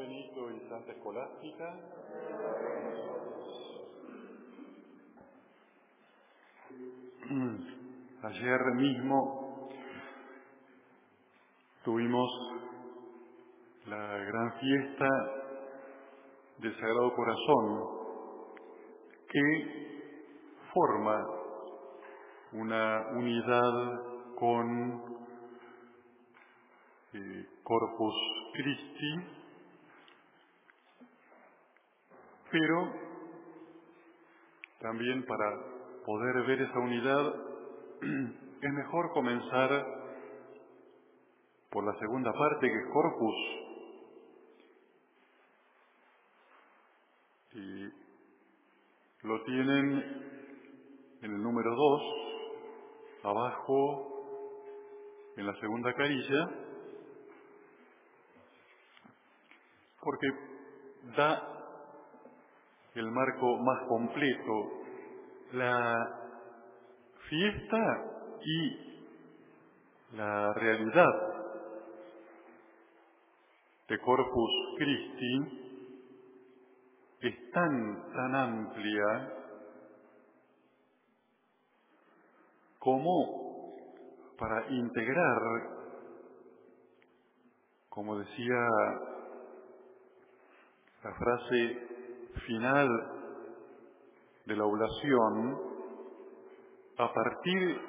Benito y Santa Escolástica. Ayer mismo tuvimos la gran fiesta del Sagrado Corazón que forma una unidad con eh, Corpus Christi, pero también para poder ver esa unidad es mejor comenzar por la segunda parte que es Corpus. Y lo tienen en el número 2, abajo, en la segunda carilla, porque da el marco más completo, la fiesta y la realidad de Corpus Christi es tan, tan amplia como para integrar, como decía la frase final de la oblación, a partir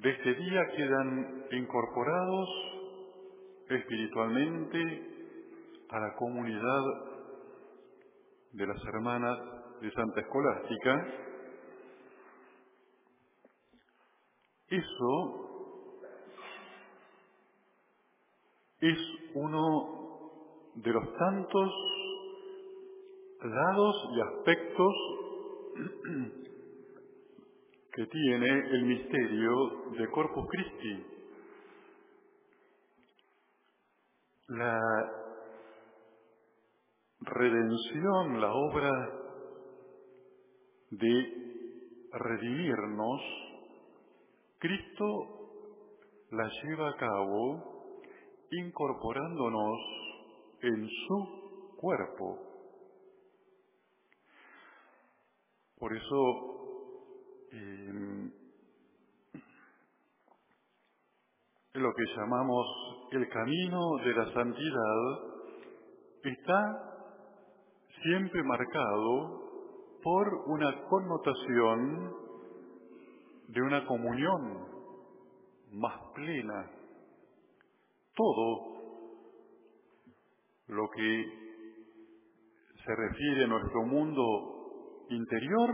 de este día quedan incorporados espiritualmente a la comunidad de las hermanas de Santa Escolástica. Eso es uno de los tantos lados y aspectos que tiene el misterio de Corpus Christi. La redención, la obra de redimirnos, Cristo la lleva a cabo incorporándonos en su cuerpo. Por eso, em, lo que llamamos el camino de la santidad está siempre marcado por una connotación de una comunión más plena. Todo lo que se refiere a nuestro mundo interior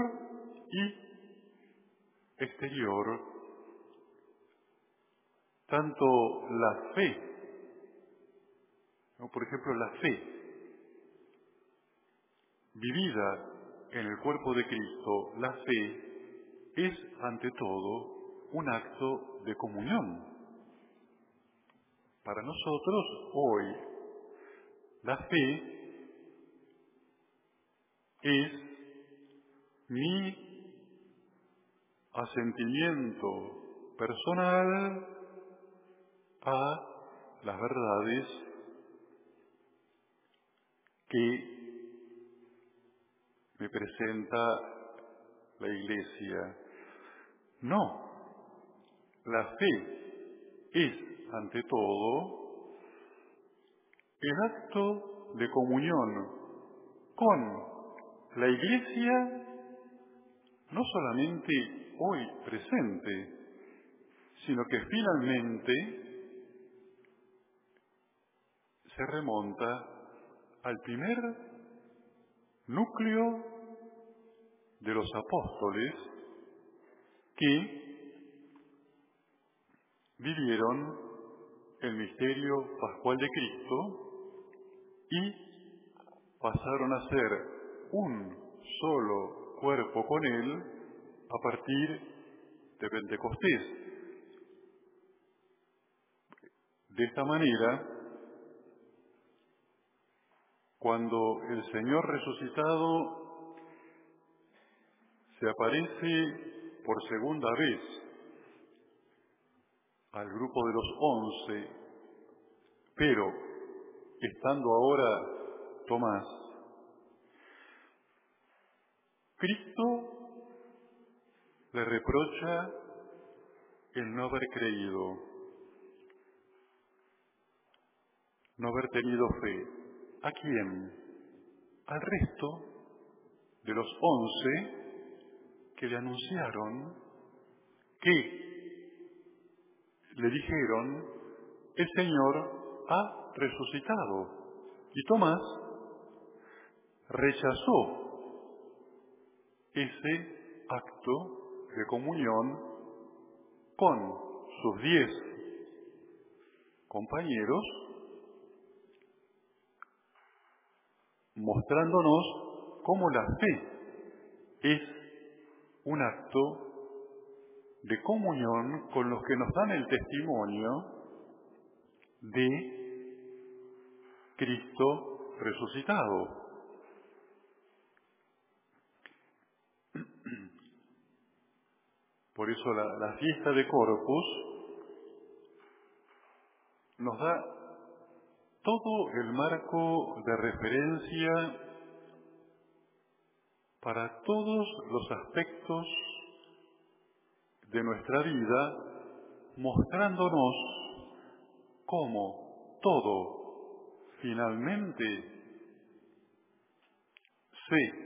y exterior, tanto la fe, por ejemplo la fe vivida en el cuerpo de Cristo, la fe es ante todo un acto de comunión. Para nosotros hoy la fe es mi asentimiento personal a las verdades que me presenta la Iglesia. No, la fe es ante todo el acto de comunión con la Iglesia, no solamente hoy presente, sino que finalmente se remonta al primer núcleo de los apóstoles que vivieron el misterio pascual de Cristo y pasaron a ser un solo cuerpo con Él a partir de Pentecostés. De esta manera, cuando el Señor resucitado se aparece por segunda vez al grupo de los once, pero estando ahora Tomás, Cristo le reprocha el no haber creído, no haber tenido fe. ¿A quién? Al resto de los once que le anunciaron que le dijeron, el Señor ha resucitado. Y Tomás rechazó ese acto de comunión con sus diez compañeros, mostrándonos cómo la fe es un acto de comunión con los que nos dan el testimonio de Cristo resucitado. Por eso la, la, fiesta de Corpus nos da todo el marco de referencia para todos los aspectos de nuestra vida, mostrándonos cómo todo finalmente se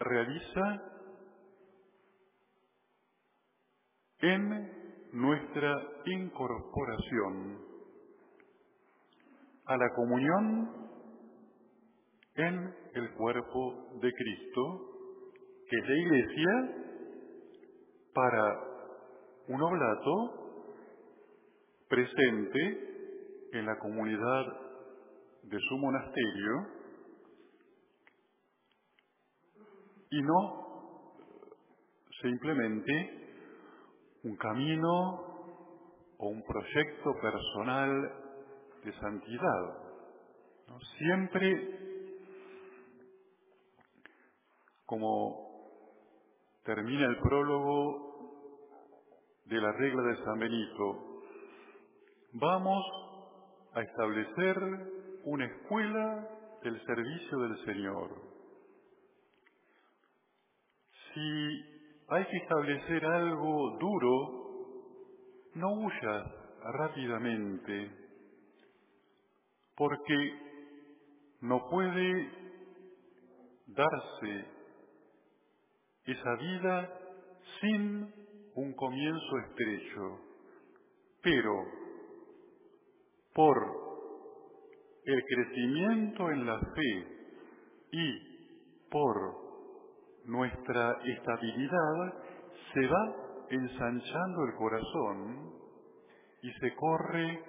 realiza en nuestra incorporación a la comunión en el cuerpo de Cristo, que es la Iglesia, para un oblato presente en la comunidad de su monasterio y no simplemente un camino o un proyecto personal de santidad. Siempre como termina el prólogo de la regla de San Benito. Vamos a establecer una escuela del servicio del Señor. Si hay que establecer algo duro, no huyas rápidamente, porque no puede darse esa vida sin un comienzo estrecho, pero por el crecimiento en la fe y por nuestra estabilidad se va ensanchando el corazón y se corre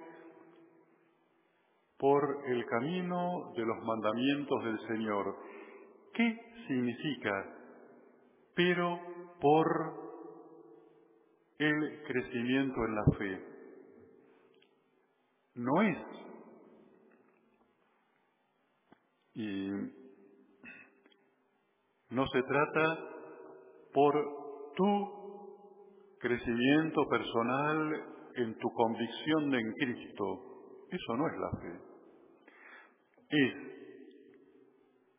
por el camino de los mandamientos del Señor. ¿Qué significa pero por el crecimiento en la fe. No es. Y no se trata por tu crecimiento personal en tu convicción en Cristo. Eso no es la fe. Es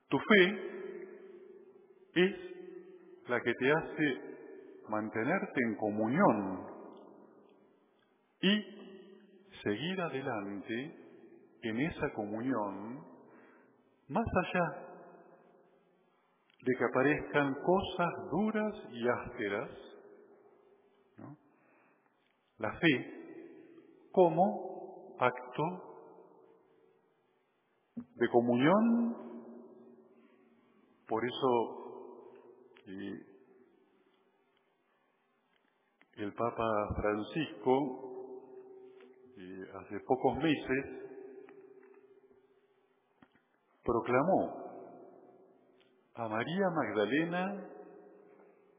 tu fe es la que te hace mantenerte en comunión y seguir adelante en esa comunión, más allá de que aparezcan cosas duras y ásperas, la fe como acto de comunión, por eso y el Papa Francisco, hace pocos meses, proclamó a María Magdalena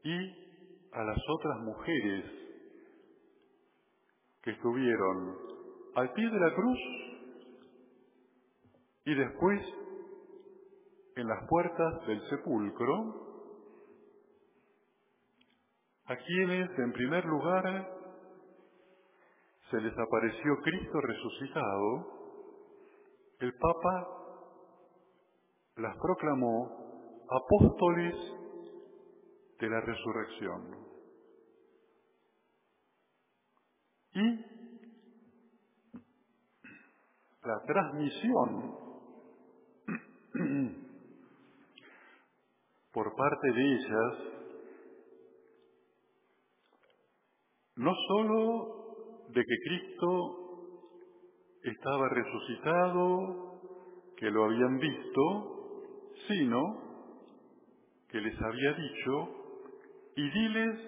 y a las otras mujeres que estuvieron al pie de la cruz y después en las puertas del sepulcro a quienes, en primer lugar, se les apareció Cristo resucitado el Papa las proclamó apóstoles de la resurrección. Y la transmisión por parte de ellas no sólo de que Cristo estaba resucitado, que lo habían visto, sino que les había dicho, y diles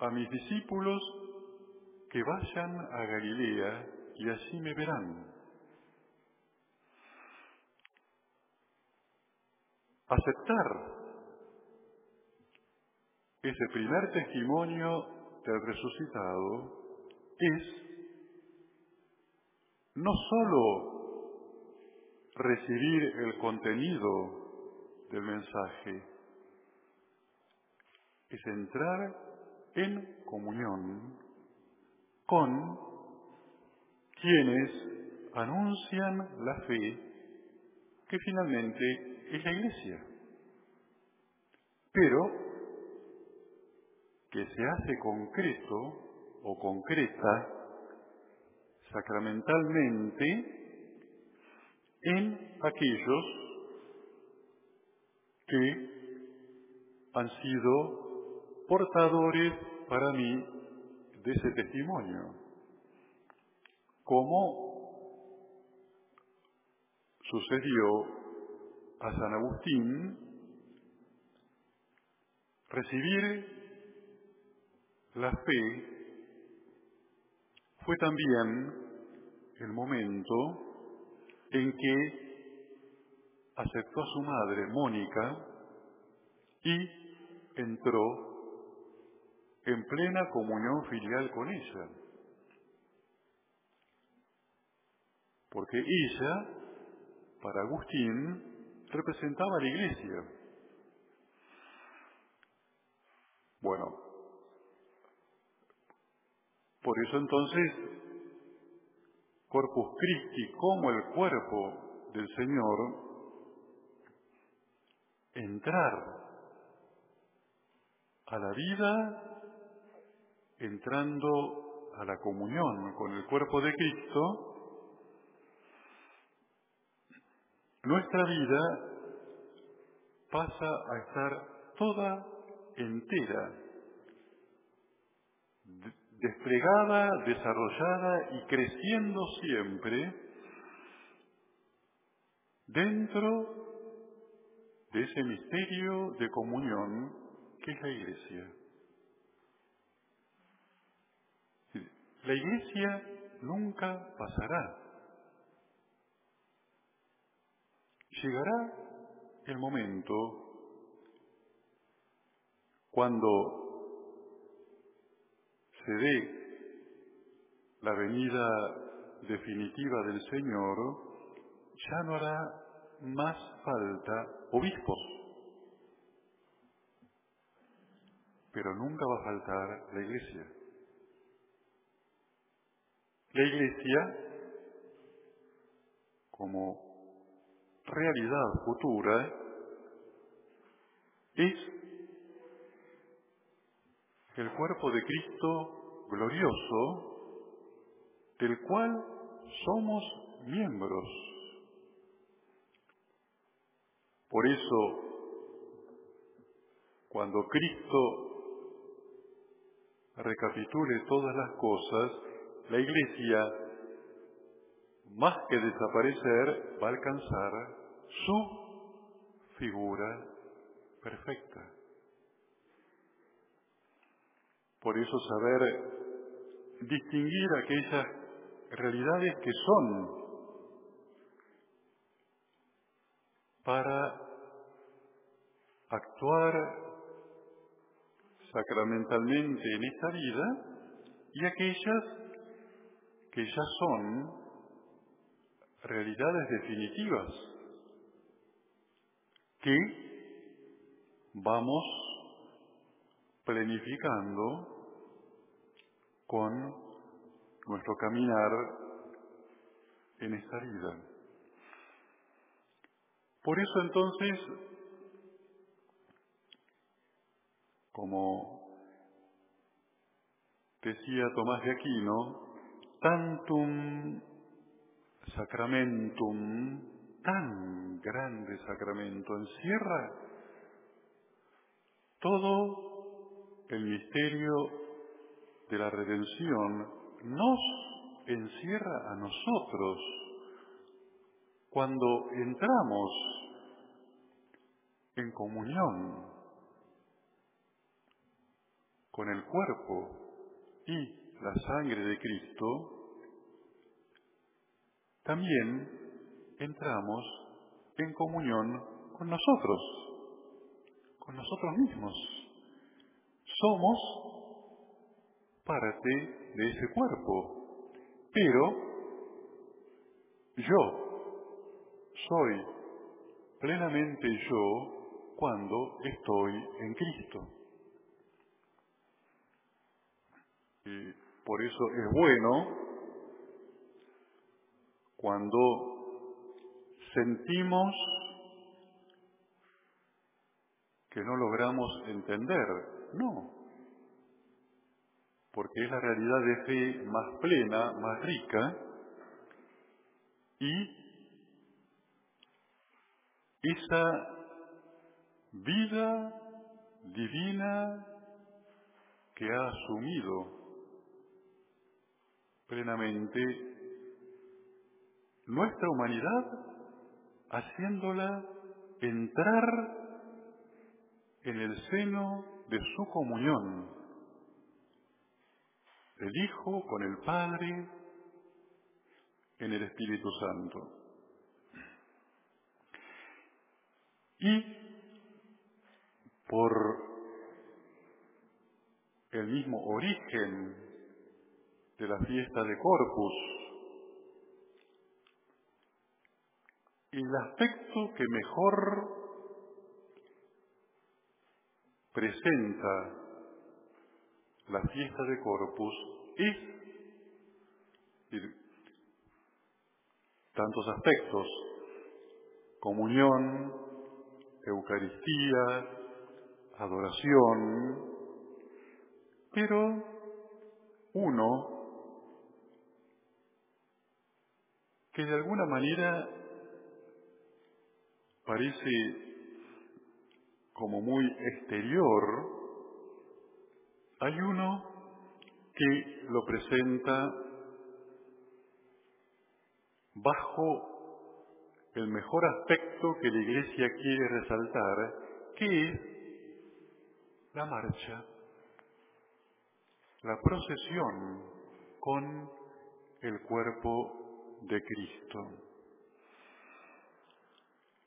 a mis discípulos que vayan a Galilea y allí me verán. Aceptar ese primer testimonio del resucitado es no sólo recibir el contenido del mensaje, es entrar en comunión con quienes anuncian la fe que finalmente es la Iglesia. Pero que se hace concreto o concreta sacramentalmente en aquellos que han sido portadores para mí de ese testimonio, como sucedió a San Agustín, recibir la fe fue también el momento en que aceptó a su madre, Mónica, y entró en plena comunión filial con ella. Porque ella, para Agustín, representaba a la iglesia. Bueno, por eso entonces, Corpus Christi como el cuerpo del Señor, entrar a la vida entrando a la comunión con el cuerpo de Cristo, nuestra vida pasa a estar toda entera desplegada, desarrollada y creciendo siempre dentro de ese misterio de comunión que es la iglesia. La iglesia nunca pasará. Llegará el momento cuando se dé la venida definitiva del Señor, ya no hará más falta obispos, pero nunca va a faltar la iglesia. La iglesia, como realidad futura, es el cuerpo de Cristo glorioso, del cual somos miembros. Por eso, cuando Cristo recapitule todas las cosas, la Iglesia, más que desaparecer, va a alcanzar su figura perfecta. Por eso saber distinguir aquellas realidades que son para actuar sacramentalmente en esta vida y aquellas que ya son realidades definitivas que vamos planificando con nuestro caminar en esta vida. Por eso entonces, como decía Tomás de Aquino, tantum sacramentum, tan grande sacramento, encierra todo el misterio de la redención, nos encierra a nosotros cuando entramos en comunión con el cuerpo y la sangre de Cristo, también entramos en comunión con nosotros, con nosotros mismos. Somos parte de ese cuerpo, pero yo soy plenamente yo cuando estoy en Cristo. Y por eso es bueno cuando sentimos que no logramos entender. No, porque es la realidad de fe más plena, más rica, y esa vida divina que ha asumido plenamente nuestra humanidad haciéndola entrar en el seno de su comunión, el Hijo con el Padre en el Espíritu Santo. Y por el mismo origen de la fiesta de Corpus, el aspecto que mejor presenta la fiesta de Corpus es tantos aspectos, comunión, Eucaristía, adoración, pero uno que de alguna manera parece como muy exterior, hay uno que lo presenta bajo el mejor aspecto que la Iglesia quiere resaltar, que es la marcha, la procesión con el cuerpo de Cristo.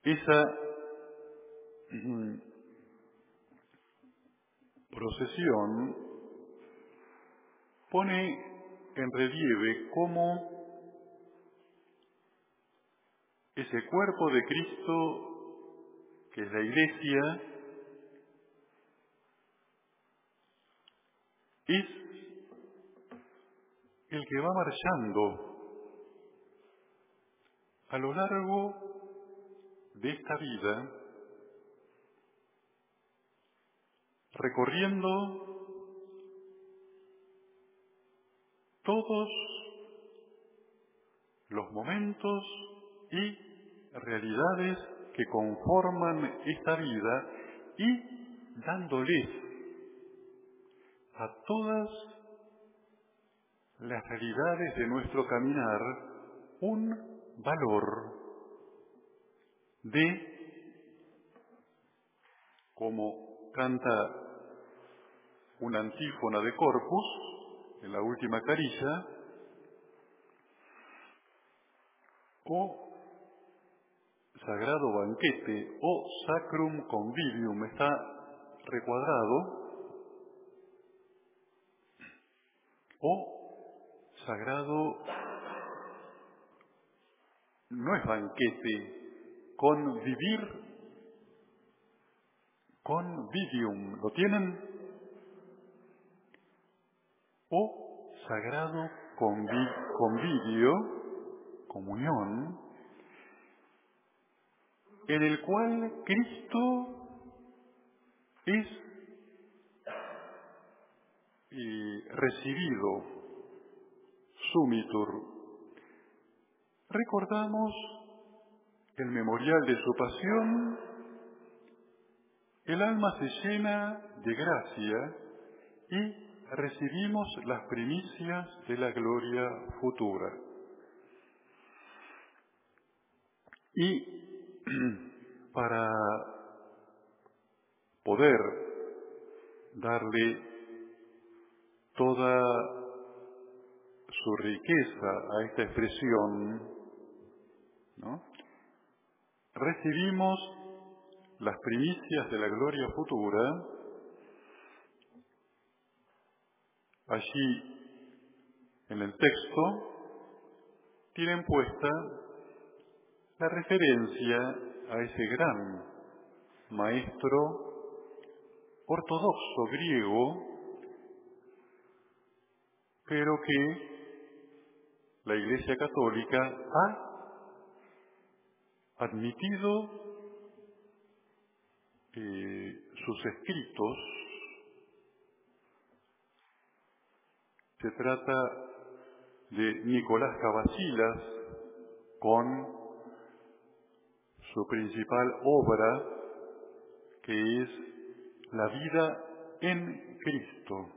Esa mm, procesión pone en relieve cómo ese cuerpo de Cristo, que es la iglesia, es el que va marchando a lo largo de esta vida recorriendo todos los momentos y realidades que conforman esta vida y dándoles a todas las realidades de nuestro caminar un valor de, como canta una antífona de Corpus en la última carilla, o sagrado banquete o sacrum convivium está recuadrado, o sagrado no es banquete, convivir, convivium, ¿lo tienen? O sagrado convivio, comunión, en el cual Cristo es eh, recibido, sumitur. Recordamos el memorial de su pasión, el alma se llena de gracia y recibimos las primicias de la gloria futura. Y para poder darle toda su riqueza a esta expresión, ¿no? recibimos las primicias de la gloria futura allí en el texto tienen puesta la referencia a ese gran maestro ortodoxo griego, pero que la Iglesia Católica ha admitido eh, sus escritos. Se trata de Nicolás Cavasilas con su principal obra, que es La vida en Cristo.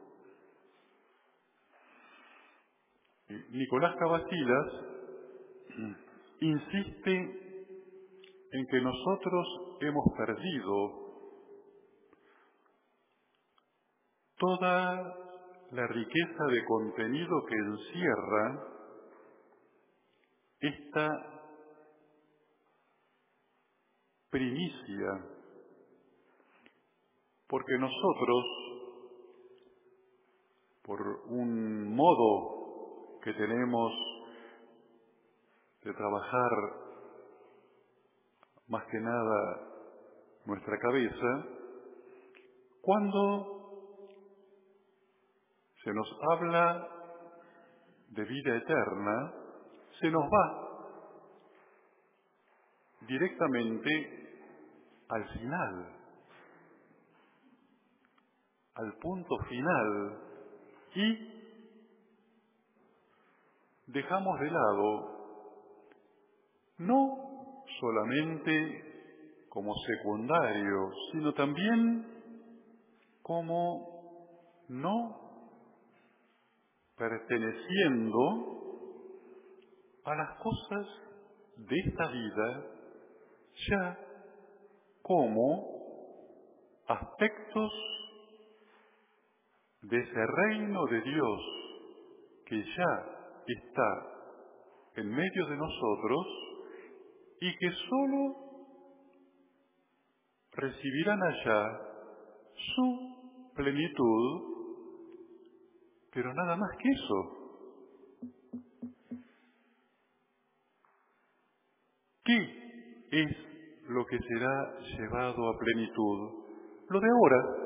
Nicolás Cavasilas insiste en que nosotros hemos perdido toda la riqueza de contenido que encierra esta primicia, porque nosotros, por un modo que tenemos de trabajar más que nada nuestra cabeza, cuando se nos habla de vida eterna, se nos va directamente al final, al punto final y dejamos de lado no solamente como secundario, sino también como no perteneciendo a las cosas de esta vida ya como aspectos de ese reino de Dios que ya está en medio de nosotros y que sólo recibirán allá su plenitud, pero nada más que eso. ¿Qué es lo que será llevado a plenitud? Lo de ahora.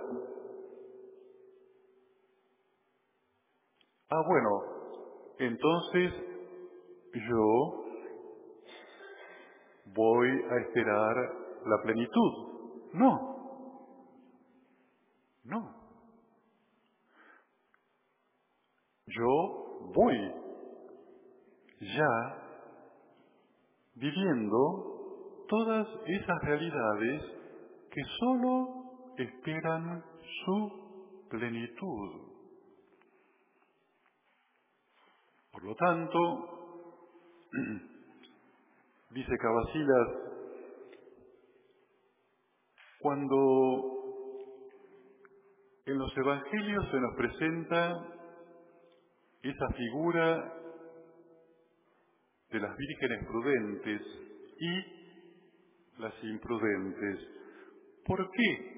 Ah, bueno, entonces yo voy a esperar la plenitud. No, no. Yo voy ya viviendo todas esas realidades que sólo esperan su plenitud. Por lo tanto, dice Cabasilas, cuando en los evangelios se nos presenta esa figura de las vírgenes prudentes y las imprudentes. ¿Por qué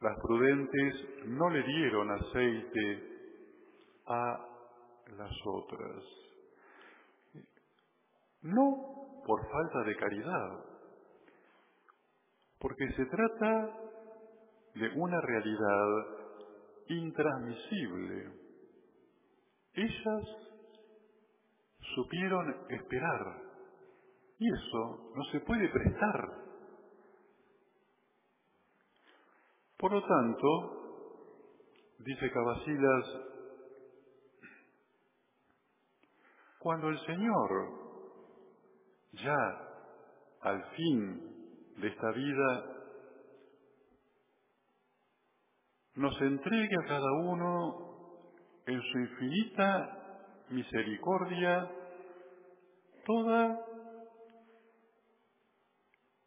las prudentes no le dieron aceite a las otras? No por falta de caridad, porque se trata de una realidad intransmisible. Ellas supieron esperar Y eso no se puede prestar. Por lo tanto, dice Cabasilas, cuando el Señor ya al fin de esta vida nos entregue a cada uno en su infinita misericordia toda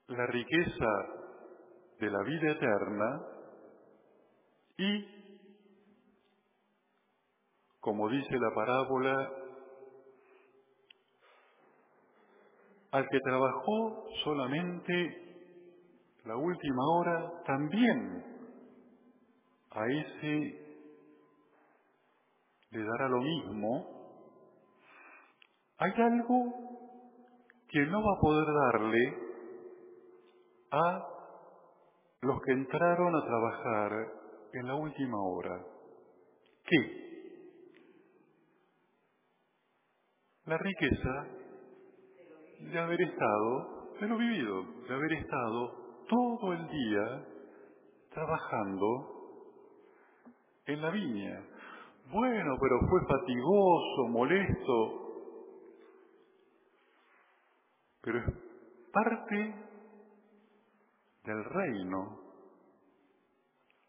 la riqueza de la vida eterna y, como dice la parábola, al que trabajó solamente la última hora, también a ese le dará lo mismo. Hay algo que no va a poder darle a los que entraron a trabajar en la última hora. ¿Qué? La riqueza de haber estado, de lo vivido, de haber estado todo el día trabajando en la viña. Bueno, pero fue fatigoso, molesto, pero es parte del reino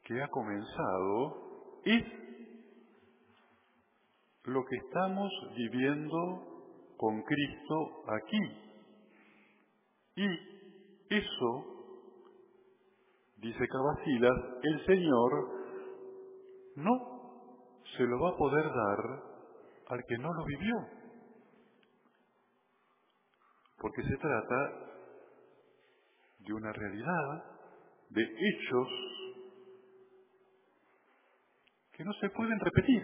que ha comenzado es lo que estamos viviendo con Cristo aquí. Y eso, dice Cabasilas, el Señor no se lo va a poder dar al que no lo vivió. Porque se trata de una realidad, de hechos que no se pueden repetir.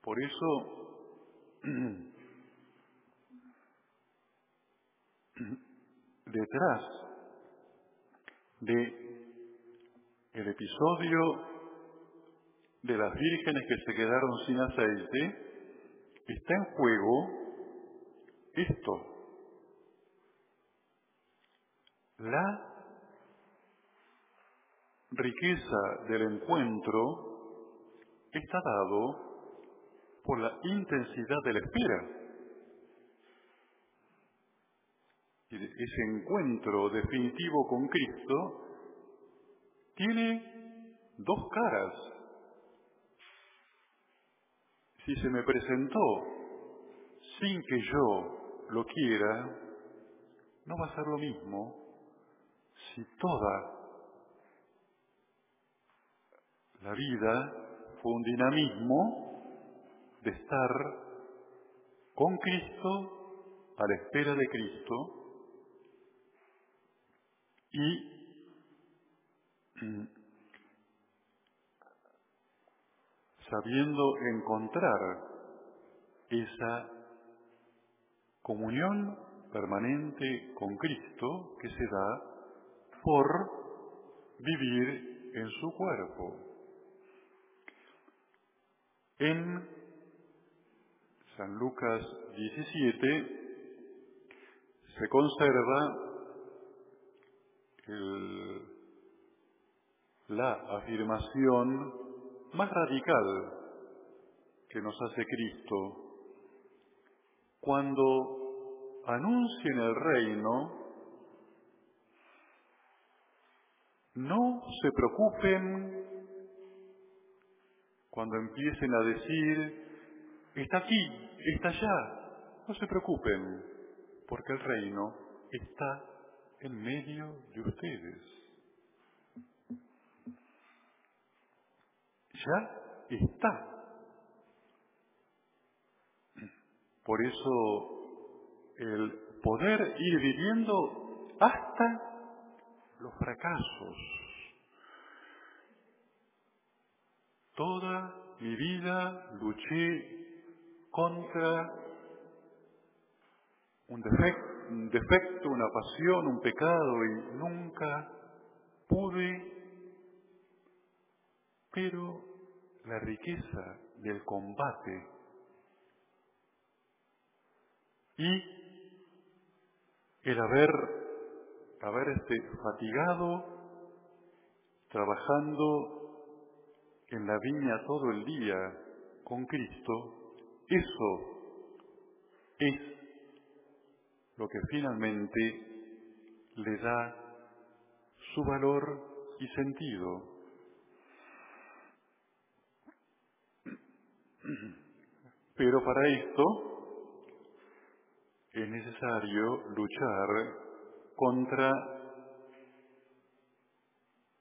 Por eso, detrás de el episodio de las vírgenes que se quedaron sin aceite, está en juego esto, la riqueza del encuentro está dado por la intensidad de la espera. Y ese encuentro definitivo con Cristo tiene dos caras. Si se me presentó sin que yo lo quiera, no va a ser lo mismo si toda la vida fue un dinamismo de estar con Cristo, a la espera de Cristo, y mm, sabiendo encontrar esa comunión permanente con Cristo que se da por vivir en su cuerpo. En San Lucas 17 se conserva la afirmación más radical que nos hace Cristo cuando anuncien el reino No se preocupen cuando empiecen a decir, está aquí, está allá. No se preocupen, porque el reino está en medio de ustedes. Ya está. Por eso el poder ir viviendo hasta los fracasos. Toda mi vida luché contra un defecto, una pasión, un pecado y nunca pude, pero la riqueza del combate y el haber, haber este, fatigado trabajando en la viña todo el día con Cristo, eso es lo que finalmente le da su valor y sentido. Pero para esto es necesario luchar contra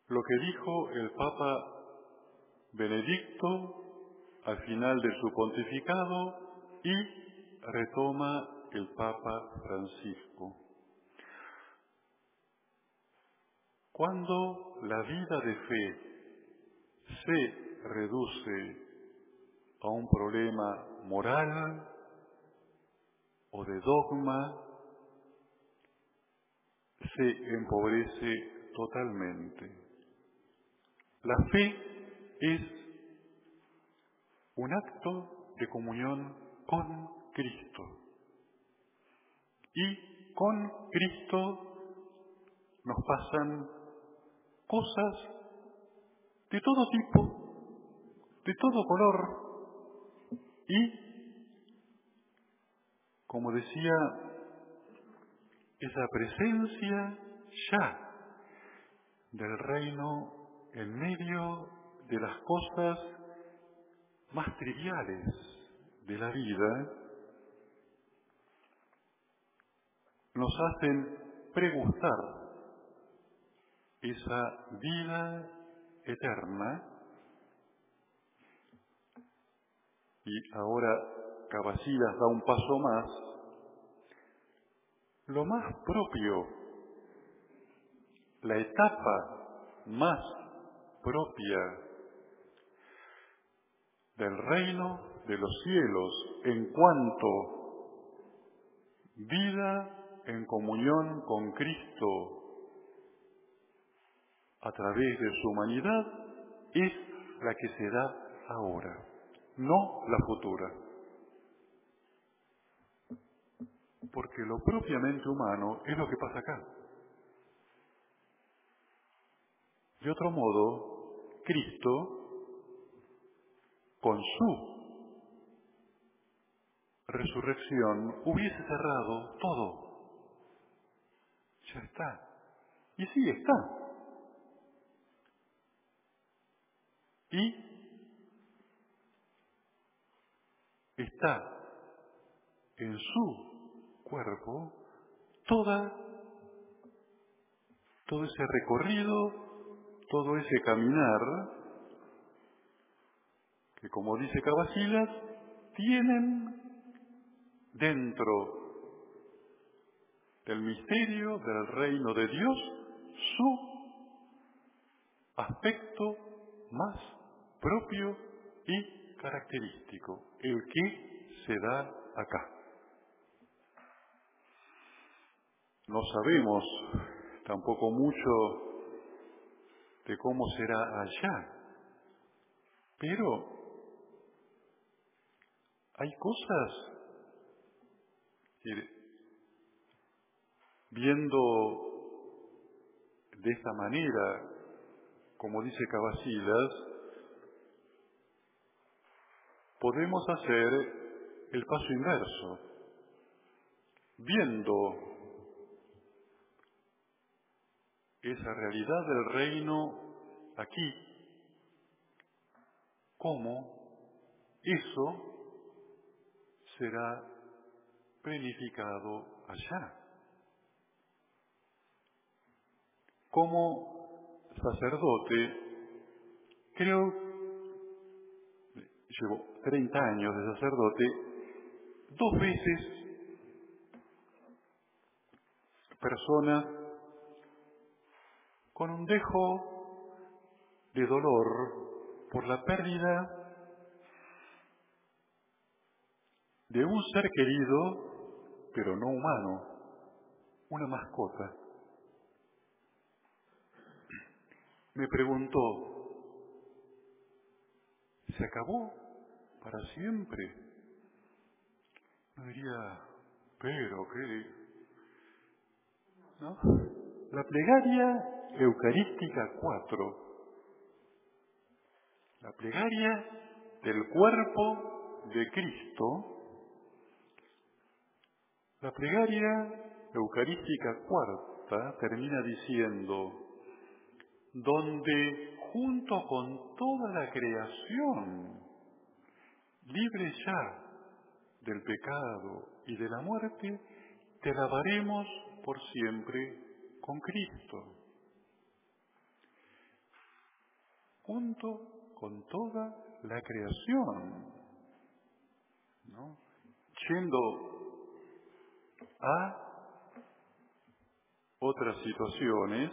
lo que dijo el Papa Benedicto al final de su pontificado y retoma el Papa Francisco. Cuando la vida de fe se reduce a un problema moral o de dogma, se empobrece totalmente. La fe es un acto de comunión con Cristo. Y con Cristo nos pasan cosas de todo tipo, de todo color, y, como decía, esa presencia ya del reino en medio de las cosas más triviales de la vida, nos hacen pregustar esa vida eterna. Y ahora Cabacilas da un paso más, lo más propio, la etapa más propia del reino de los cielos en cuanto vida en comunión con Cristo a través de su humanidad es la que se da ahora no la futura. Porque lo propiamente humano es lo que pasa acá. De otro modo, Cristo, con su resurrección, hubiese cerrado todo. Ya está. Y sí está. Y está en su cuerpo toda, todo ese recorrido, todo ese caminar, que como dice Cavasilas, tienen dentro del misterio del reino de Dios su aspecto más propio y característico, el que se da acá. No sabemos tampoco mucho de cómo será allá, pero hay cosas que viendo de esta manera, como dice Cavasilas, podemos hacer el paso inverso, viendo esa realidad del reino aquí, cómo eso será planificado allá. Como sacerdote, creo llevo 30 años de sacerdote, dos veces persona con un dejo de dolor por la pérdida de un ser querido, pero no humano, una mascota. Me preguntó, ¿se acabó para siempre. No diría, Pero qué... ¿No? La plegaria eucarística 4. La plegaria del cuerpo de Cristo. La plegaria eucarística cuarta termina diciendo, donde junto con toda la creación, libre ya del pecado y de la muerte, te alabaremos por siempre con Cristo. Junto con toda la creación. Yendo a otras situaciones,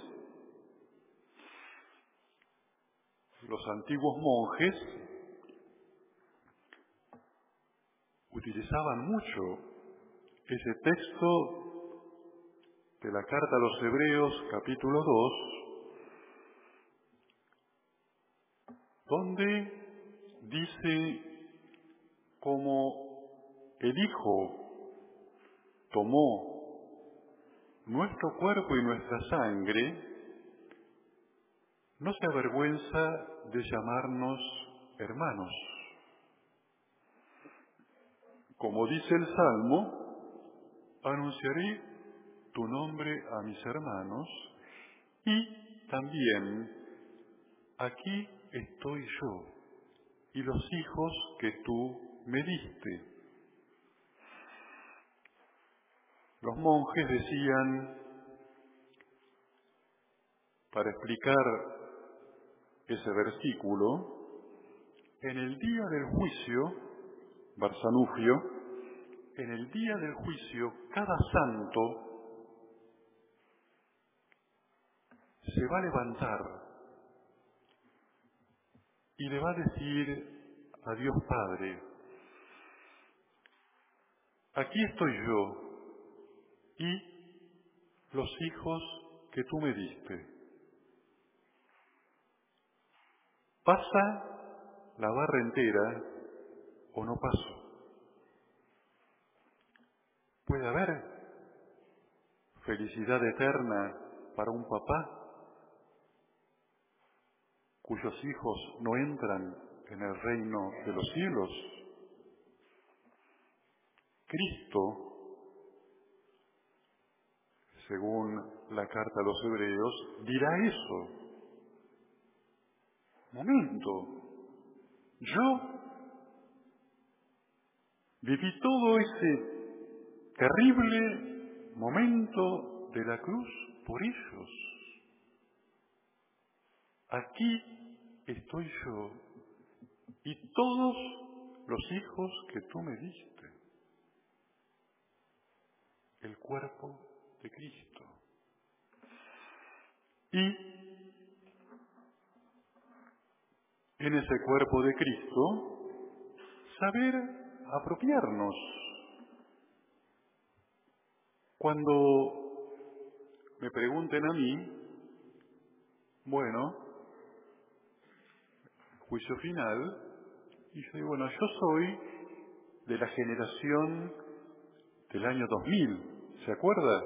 los antiguos monjes utilizaban mucho ese texto de la carta a los Hebreos capítulo 2, donde dice como el Hijo tomó nuestro cuerpo y nuestra sangre, no se avergüenza de llamarnos hermanos. Como dice el Salmo, anunciaré tu nombre a mis hermanos y también aquí estoy yo y los hijos que tú me diste. Los monjes decían, para explicar ese versículo, en el día del juicio, Barsanufio, en el día del juicio, cada santo se va a levantar y le va a decir a Dios Padre, aquí estoy yo y los hijos que tú me diste. ¿Pasa la barra entera o no paso? ¿Puede haber felicidad eterna para un papá cuyos hijos no entran en el reino de los cielos? Cristo, según la carta a los hebreos, dirá eso momento, yo viví todo ese terrible momento de la cruz por ellos. Aquí estoy yo y todos los hijos que tú me diste, el cuerpo de Cristo. Y en ese cuerpo de Cristo, saber apropiarnos. Cuando me pregunten a mí, bueno, juicio final, y yo digo, bueno, yo soy de la generación del año 2000, ¿se acuerda?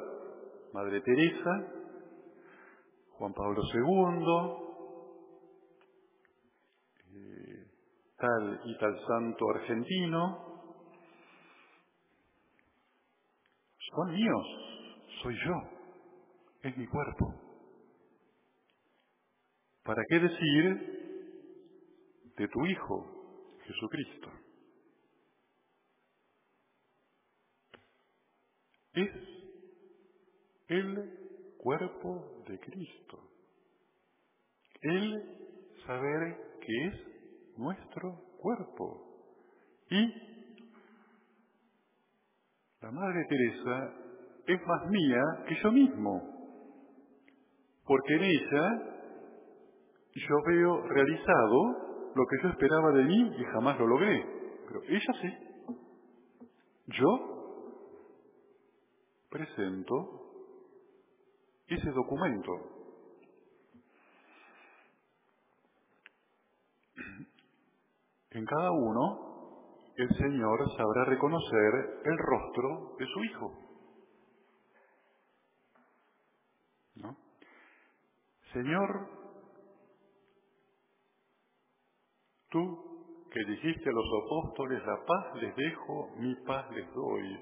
Madre Teresa, Juan Pablo II, tal y tal santo argentino, son míos, soy yo, es mi cuerpo. ¿Para qué decir de tu Hijo, Jesucristo? Es el cuerpo de Cristo. El saber que es nuestro cuerpo. Y la Madre Teresa es más mía que yo mismo, porque en ella yo veo realizado lo que yo esperaba de mí y jamás lo logré. Pero ella sí. Yo presento ese documento en cada uno el Señor sabrá reconocer el rostro de su Hijo. Señor, tú que dijiste a los apóstoles, la paz les dejo, mi paz les doy.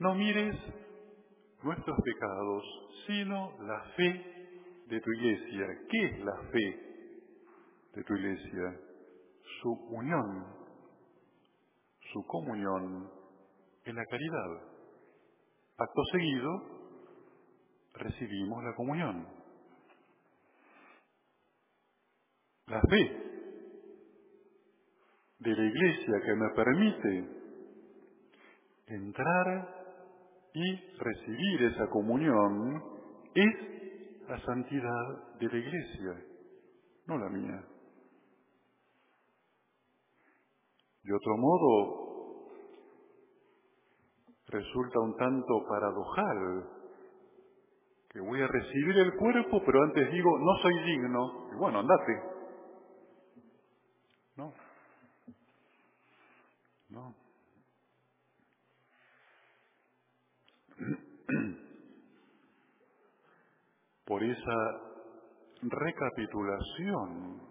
No mires nuestros pecados, sino la fe de tu iglesia. ¿Qué es la fe de tu iglesia? Su unión, su comunión en la caridad. Acto seguido, recibimos la comunión. La fe de la iglesia que me permite entrar y recibir esa comunión es la santidad de la iglesia, no la mía. De otro modo, resulta un tanto paradojal que voy a recibir el cuerpo, pero antes digo, no soy digno, y bueno, andate. No. No. Por esa recapitulación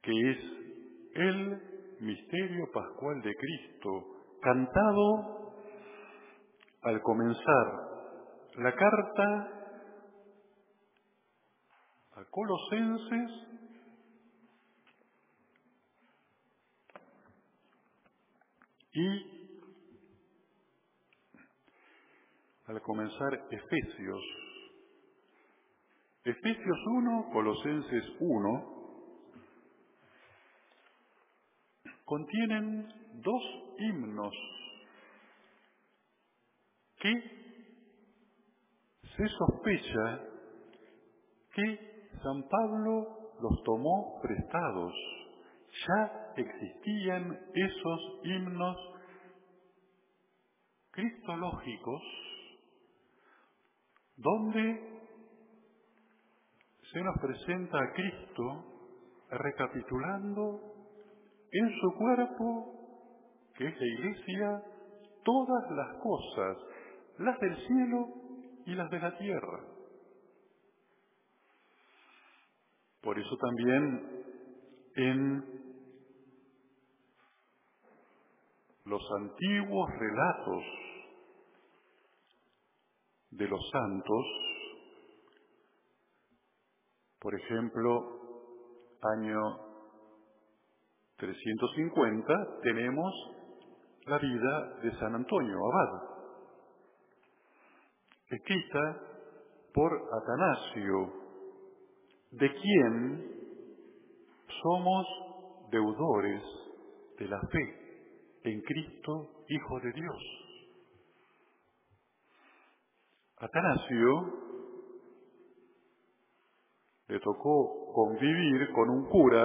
que es el misterio pascual de Cristo, cantado al comenzar la carta a Colosenses y al comenzar Efesios. Efesios 1, Colosenses 1, contienen dos himnos que se sospecha que San Pablo los tomó prestados. Ya existían esos himnos cristológicos donde se nos presenta a Cristo recapitulando en su cuerpo, que es la iglesia, todas las cosas, las del cielo y las de la tierra. Por eso también en los antiguos relatos de los santos, por ejemplo, año 350 tenemos la vida de San Antonio Abad, escrita por Atanasio, de quien somos deudores de la fe en Cristo, Hijo de Dios. Atanasio le tocó convivir con un cura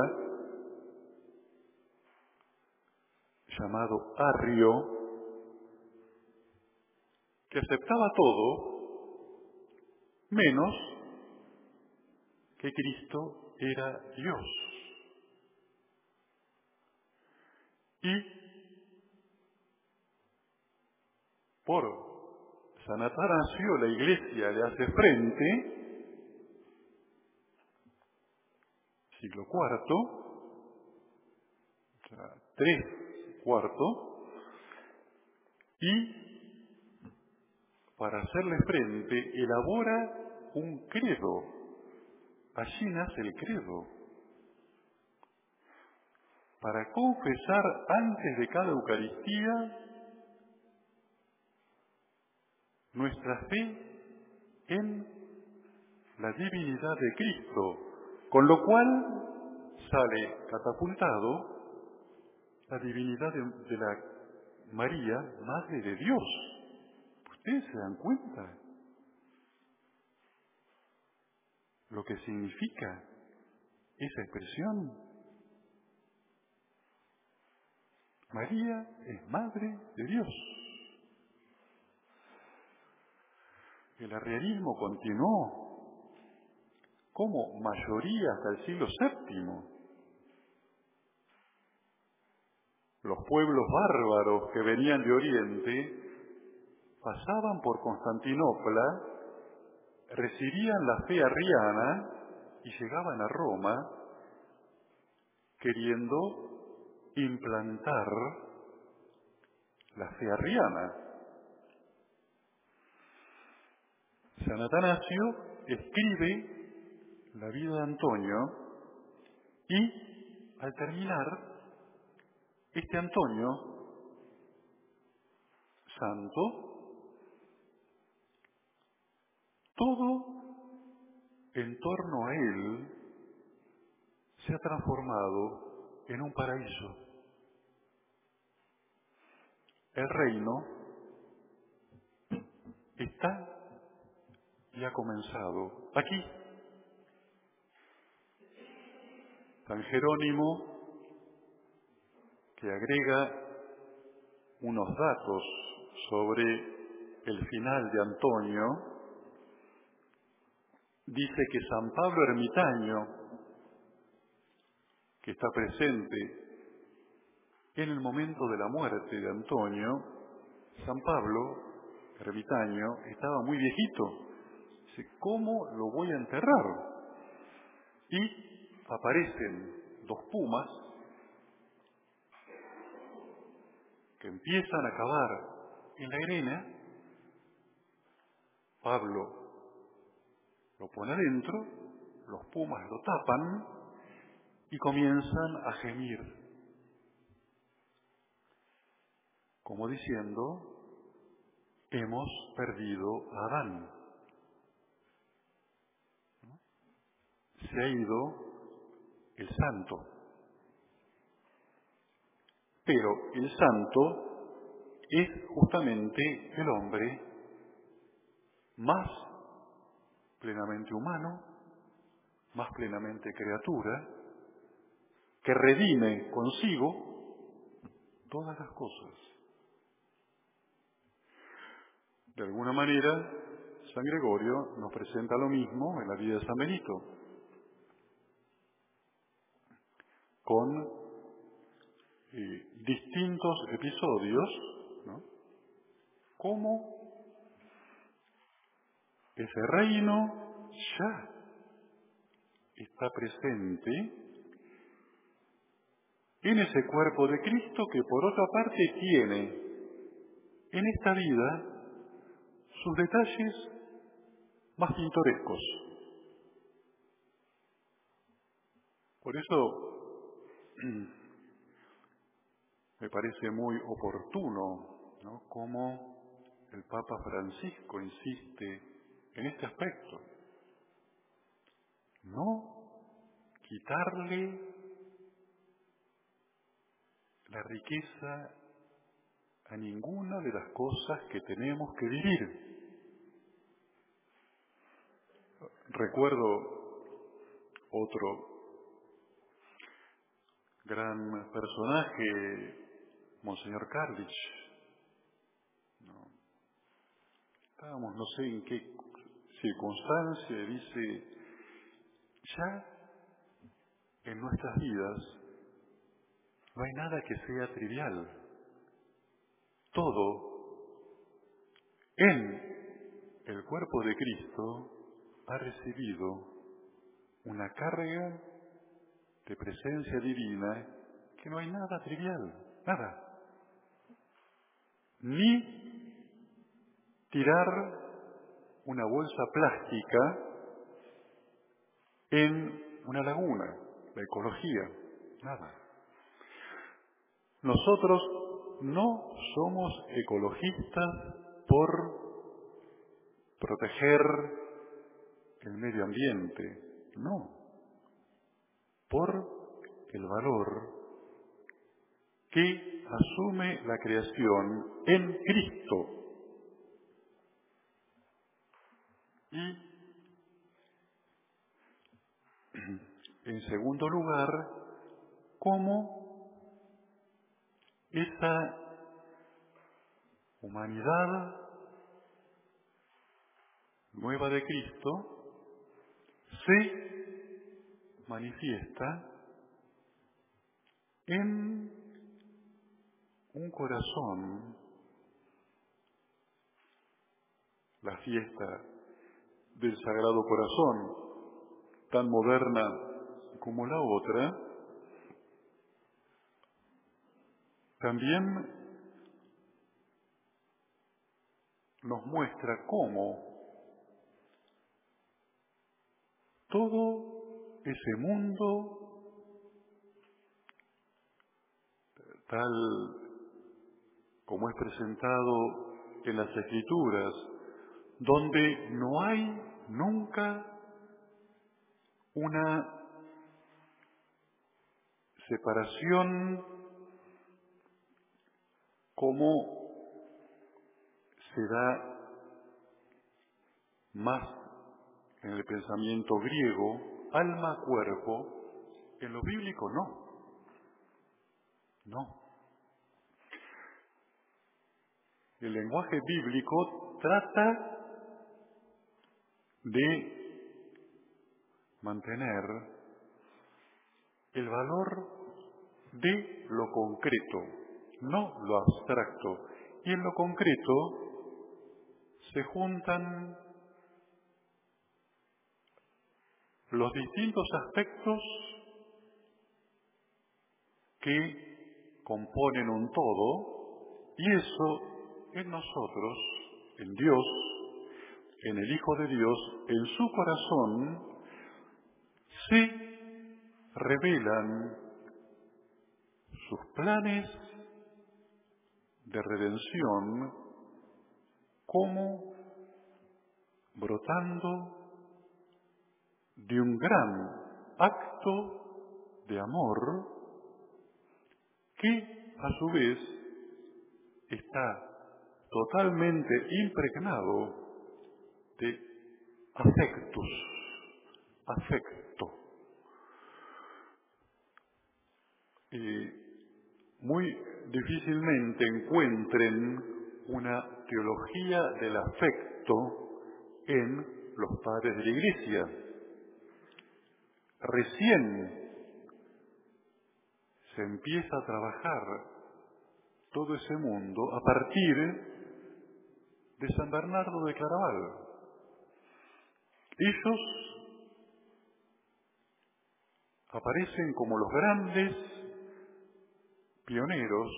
llamado Arrio, que aceptaba todo menos que Cristo era Dios. Y por San Atanasio, la iglesia le hace frente, siglo IV, tres cuarto, y para hacerle frente elabora un credo. Allí nace el credo. Para confesar antes de cada Eucaristía nuestra fe en la divinidad de Cristo, con lo cual sale catapultado la divinidad de, la María, Madre de Dios. ¿Ustedes se dan cuenta lo que significa esa expresión? María es Madre de Dios. El arrianismo continuó como mayoría hasta el siglo VII. Los pueblos bárbaros que venían de Oriente pasaban por Constantinopla, recibían la fe arriana y llegaban a Roma queriendo implantar la fe arriana. San Atanasio escribe la vida de Antonio y al terminar este Antonio, santo, todo en torno a él se ha transformado en un paraíso. El reino está y ha comenzado aquí. San Jerónimo que agrega unos datos sobre el final de Antonio, dice que San Pablo Ermitaño, que está presente en el momento de la muerte de Antonio, San Pablo Ermitaño estaba muy viejito. Dice, ¿cómo lo voy a enterrar? Y aparecen dos pumas que empiezan a cavar en la arena, Pablo lo pone adentro, los pumas lo tapan y comienzan a gemir, como diciendo, hemos perdido a Adán. Se ha ido el santo. Pero el santo es justamente el hombre más plenamente humano, más plenamente criatura, que redime consigo todas las cosas. De alguna manera, San Gregorio nos presenta lo mismo en la vida de San Benito, con distintos episodios, ¿no? cómo ese reino ya está presente en ese cuerpo de Cristo que por otra parte tiene en esta vida sus detalles más pintorescos. Por eso me parece muy oportuno ¿no? cómo el Papa Francisco insiste en este aspecto. No quitarle la riqueza a ninguna de las cosas que tenemos que vivir. Recuerdo otro gran personaje Monseñor Carlich. ¿no? Estábamos, no sé en qué circunstancia, dice, ya en nuestras vidas no hay nada que sea trivial. Todo en el cuerpo de Cristo ha recibido una carga de presencia divina que no hay nada trivial, nada ni tirar una bolsa plástica en una laguna, la ecología, nada. Nosotros no somos ecologistas por proteger el medio ambiente, no, por el valor que asume la creación en Cristo. Y, en segundo lugar, cómo esa humanidad nueva de Cristo se manifiesta en un corazón, la fiesta del Sagrado Corazón, tan moderna como la otra, también nos muestra cómo todo ese mundo tal como es presentado en las escrituras, donde no hay nunca una separación como se da más en el pensamiento griego, alma-cuerpo, en lo bíblico no. No. El lenguaje bíblico trata de mantener el valor de lo concreto, no lo abstracto. Y en lo concreto se juntan los distintos aspectos que componen un todo y eso en nosotros, en Dios, en el Hijo de Dios, en su corazón, se revelan sus planes de redención como brotando de un gran acto de amor que a su vez está totalmente impregnado de afectos, afecto. Y muy difícilmente encuentren una teología del afecto en los padres de la iglesia. Recién se empieza a trabajar todo ese mundo a partir de San Bernardo de Claraval. Ellos aparecen como los grandes pioneros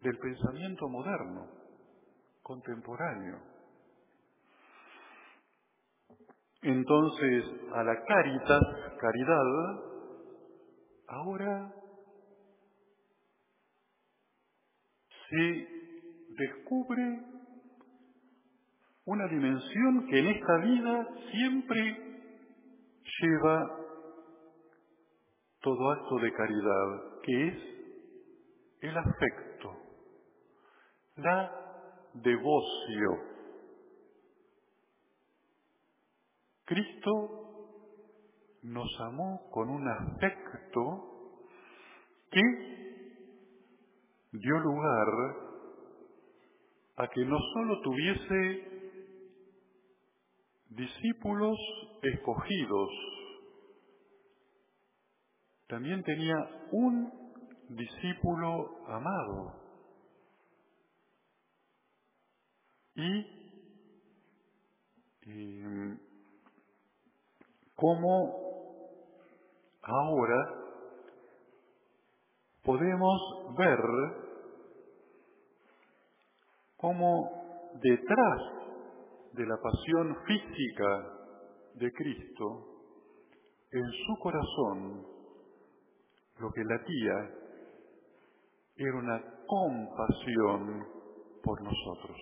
del pensamiento moderno, contemporáneo. Entonces, a la caritas, caridad, ahora se descubre una dimensión que en esta vida siempre lleva todo acto de caridad, que es el afecto, la devoción. Cristo nos amó con un afecto que dio lugar a que no solo tuviese discípulos escogidos. También tenía un discípulo amado. Y, y cómo ahora podemos ver cómo detrás de la pasión física de Cristo, en su corazón lo que latía era una compasión por nosotros.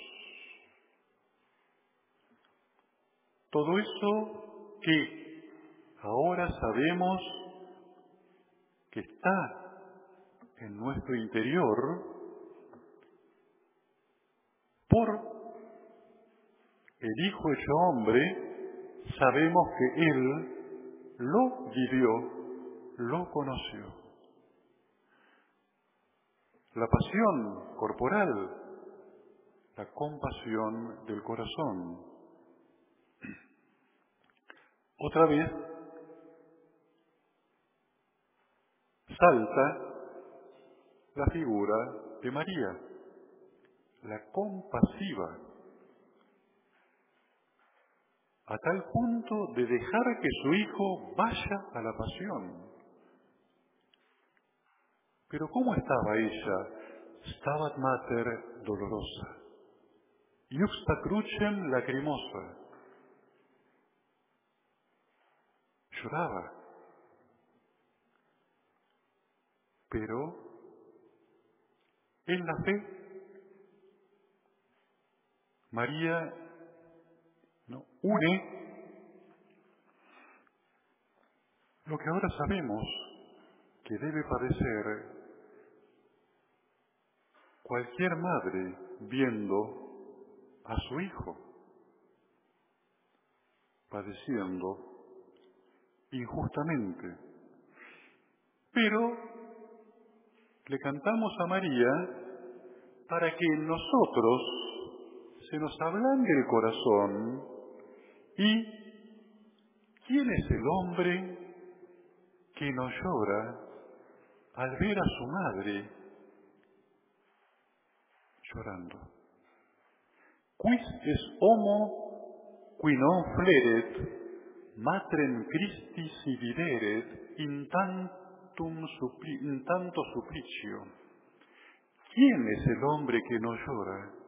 Todo eso que ahora sabemos que está en nuestro interior por el Hijo hecho hombre, sabemos que Él lo vivió, lo conoció. La pasión corporal, la compasión del corazón. Otra vez salta la figura de María, la compasiva, a tal punto de dejar que su hijo vaya a la pasión. Pero ¿cómo estaba ella? Stabat mater dolorosa. Iuxta crucem lacrimosa. Lloraba. Pero en la fe, María une lo que ahora sabemos que debe padecer cualquier madre viendo a su hijo padeciendo injustamente. Pero le cantamos a María para que en nosotros se nos ablangue el corazón y ¿quién es el hombre que no llora al ver a su madre llorando? Quis es homo qui non fleret matrem Christi si videret in tantum in tanto supplicio. ¿Quién es el hombre que no llora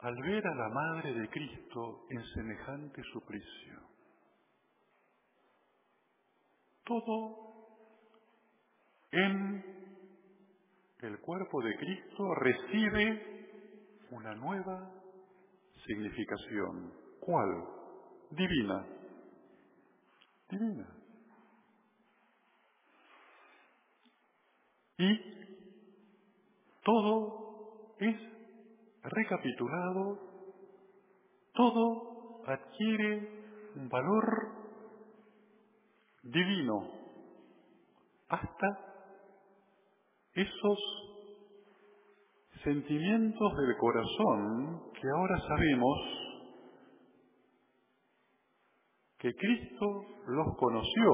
al ver a la Madre de Cristo en semejante suplicio? Todo en el cuerpo de Cristo recibe una nueva significación. ¿Cuál? Divina. Divina. Y todo es recapitulado, todo adquiere un valor divino. Hasta esos sentimientos del corazón que ahora sabemos que Cristo los conoció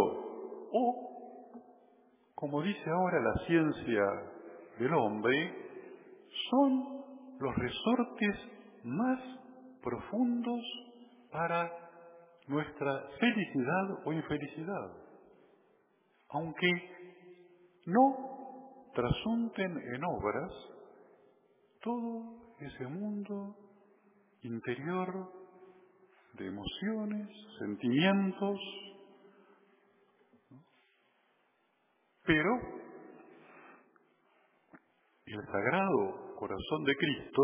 o, como dice ahora la ciencia del hombre, son los resortes más profundos para nuestra felicidad o infelicidad, aunque no trasunten en obras todo ese mundo interior de emociones, sentimientos, pero el sagrado corazón de Cristo,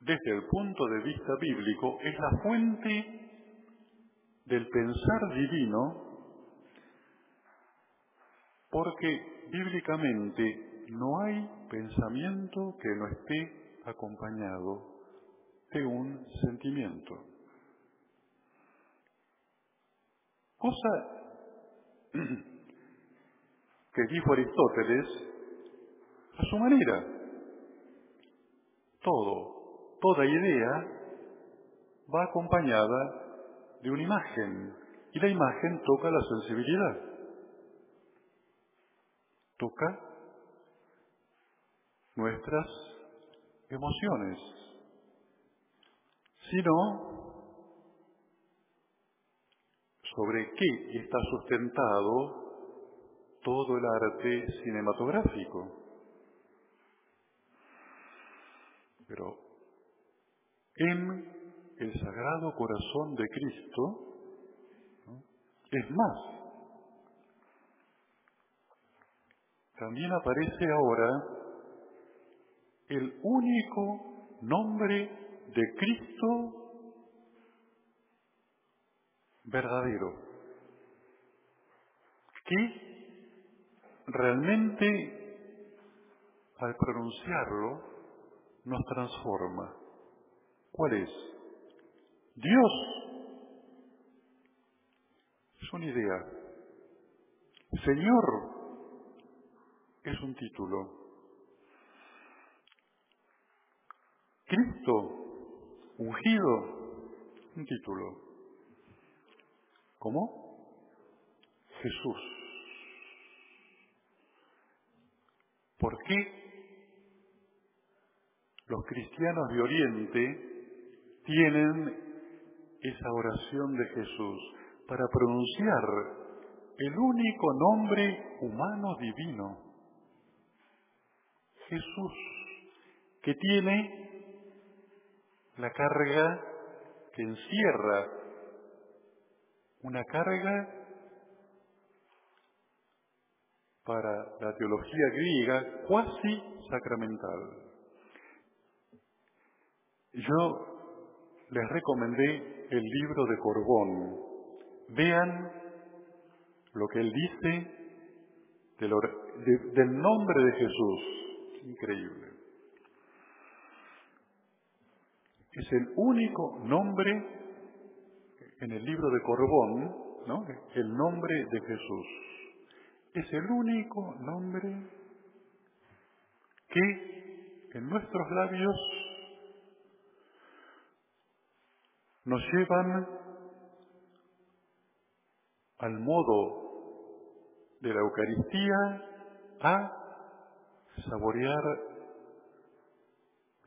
desde el punto de vista bíblico, es la fuente del pensar divino, porque bíblicamente no hay pensamiento que no esté acompañado de un sentimiento. Cosa que dijo Aristóteles a su manera. Todo, toda idea va acompañada de una imagen y la imagen toca la sensibilidad. Toca nuestras emociones. Sino, ¿sobre qué está sustentado todo el arte cinematográfico? Pero en el Sagrado Corazón de Cristo es más. También aparece ahora el único nombre de Cristo verdadero, que realmente al pronunciarlo nos transforma. ¿Cuál es? Dios. Es una idea. Señor es un título. Cristo, ungido, un título. ¿Cómo? Jesús. ¿Por qué los cristianos de Oriente tienen esa oración de Jesús? Para pronunciar el único nombre humano divino, Jesús, que tiene la carga que encierra una carga para la teología griega cuasi sacramental. Yo les recomendé el libro de Corbón. Vean lo que él dice del, nombre de Jesús. Increíble. Es el único nombre en el libro de Corbón, ¿no? El nombre de Jesús. Es el único nombre que en nuestros labios nos llevan al modo de la Eucaristía a saborear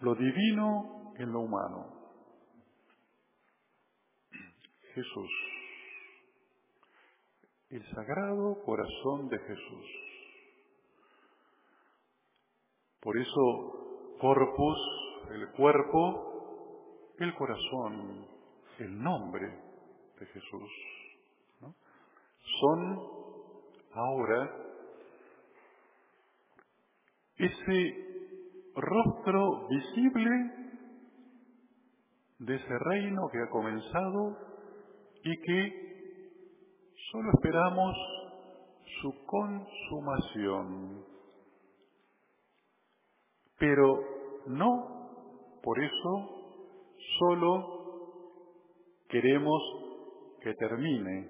lo divino en lo humano. Jesús, el sagrado corazón de Jesús. Por eso, corpus, el cuerpo, el corazón, el nombre de Jesús, son ahora ese rostro visible de ese reino que ha comenzado y que solo esperamos su consumación. Pero no por eso solo queremos que termine,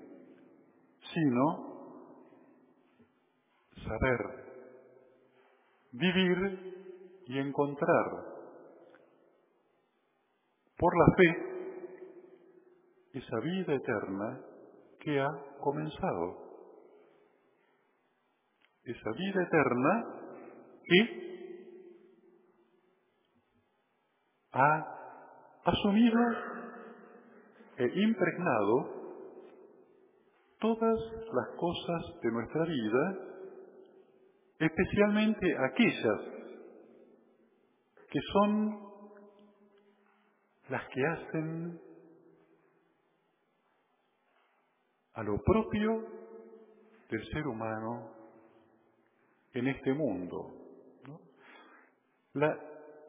sino saber, vivir y encontrar por la fe esa vida eterna que ha comenzado. Esa vida eterna que ha asumido e impregnado todas las cosas de nuestra vida, especialmente aquellas que son las que hacen a lo propio del ser humano en este mundo. La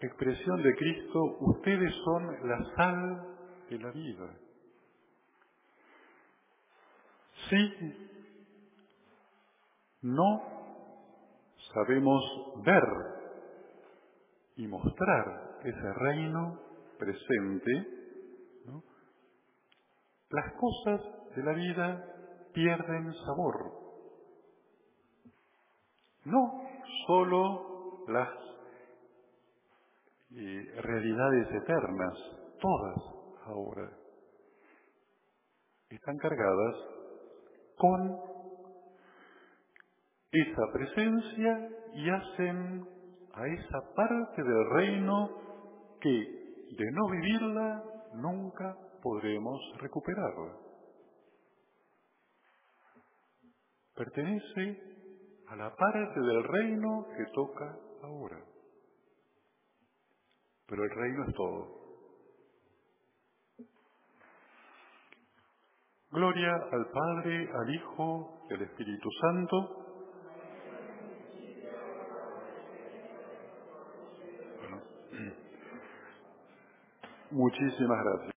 expresión de Cristo, ustedes son la sal de la vida. Si no sabemos ver y mostrar ese reino presente, las cosas de la vida pierden sabor. No solo las eh, realidades eternas, todas ahora, están cargadas con esa presencia y hacen a esa parte del reino que de no vivirla nunca podremos recuperarla. pertenece a la parte del reino que toca ahora. Pero el reino es todo. Gloria al Padre, al Hijo y al Espíritu Santo. muchísimas gracias.